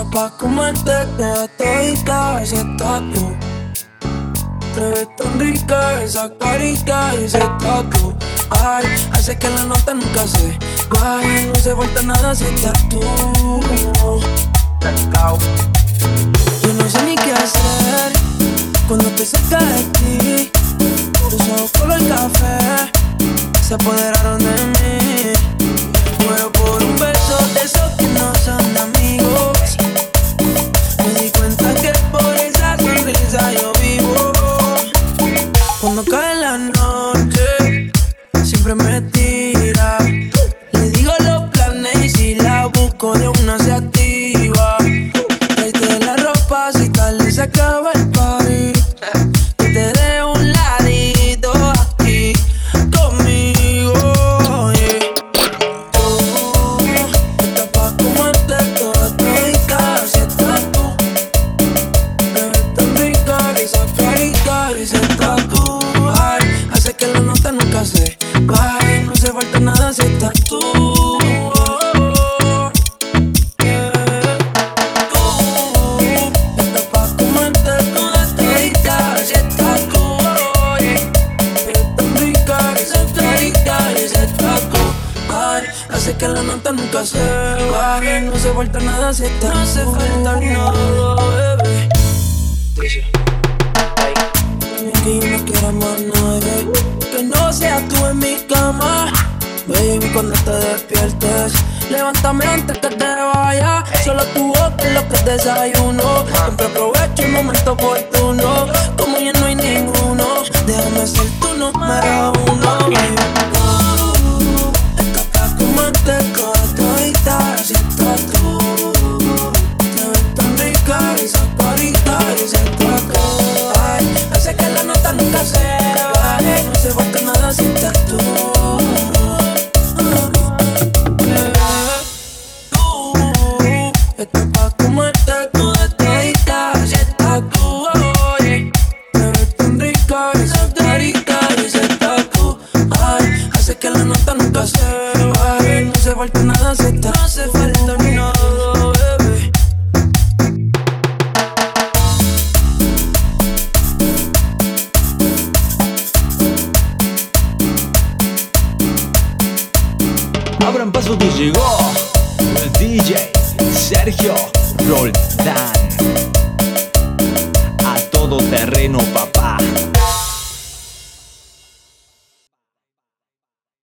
pa' comerte toda todita ese tatu. Te ves tan rica esa carita y ese tatu. Ay, hace que la nota nunca se vaya. No se falta nada si estás tú. Yo no sé ni qué hacer cuando te cerca de ti. Tus ojos color café se apoderaron que la nota nunca se baje No se falta nada si estás No se falta nada, bebé. Que yo no quiero más nadie Que no seas tú en mi cama. Baby, cuando te despiertes Levántame antes que te vaya. Solo tu boca es lo que desayuno. Siempre aprovecho el momento oportuno. Como ya no hay ninguno estás pa' comerte toda todita Si estás tú, Te ves tan rica esa carita y ese tatu Ay, hace que la nota nunca se baje. No se falta nada si No se falta ni nada, Abran paso que llegó Sergio Roldán. A todo terreno, papá.